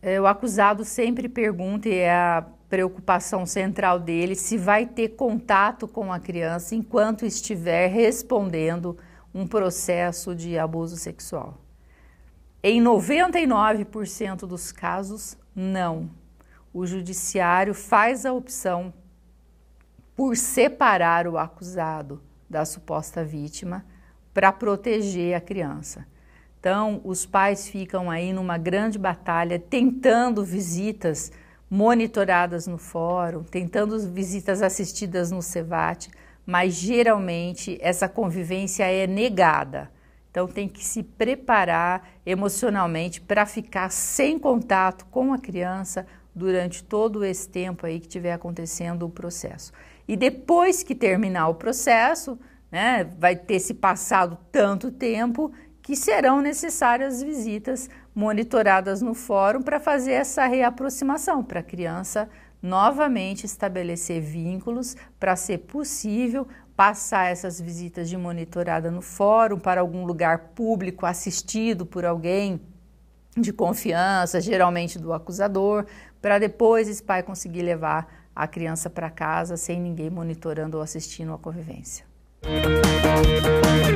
É, o acusado sempre pergunta, e é a preocupação central dele, se vai ter contato com a criança enquanto estiver respondendo um processo de abuso sexual. Em 99% dos casos, não. O judiciário faz a opção por separar o acusado da suposta vítima para proteger a criança. Então, os pais ficam aí numa grande batalha tentando visitas monitoradas no fórum, tentando visitas assistidas no CEVAT, mas geralmente essa convivência é negada. Então tem que se preparar emocionalmente para ficar sem contato com a criança durante todo esse tempo aí que estiver acontecendo o processo. E depois que terminar o processo, né, vai ter se passado tanto tempo que serão necessárias visitas monitoradas no fórum para fazer essa reaproximação, para a criança novamente estabelecer vínculos, para ser possível passar essas visitas de monitorada no fórum para algum lugar público assistido por alguém de confiança, geralmente do acusador, para depois esse pai conseguir levar a criança para casa sem ninguém monitorando ou assistindo a convivência.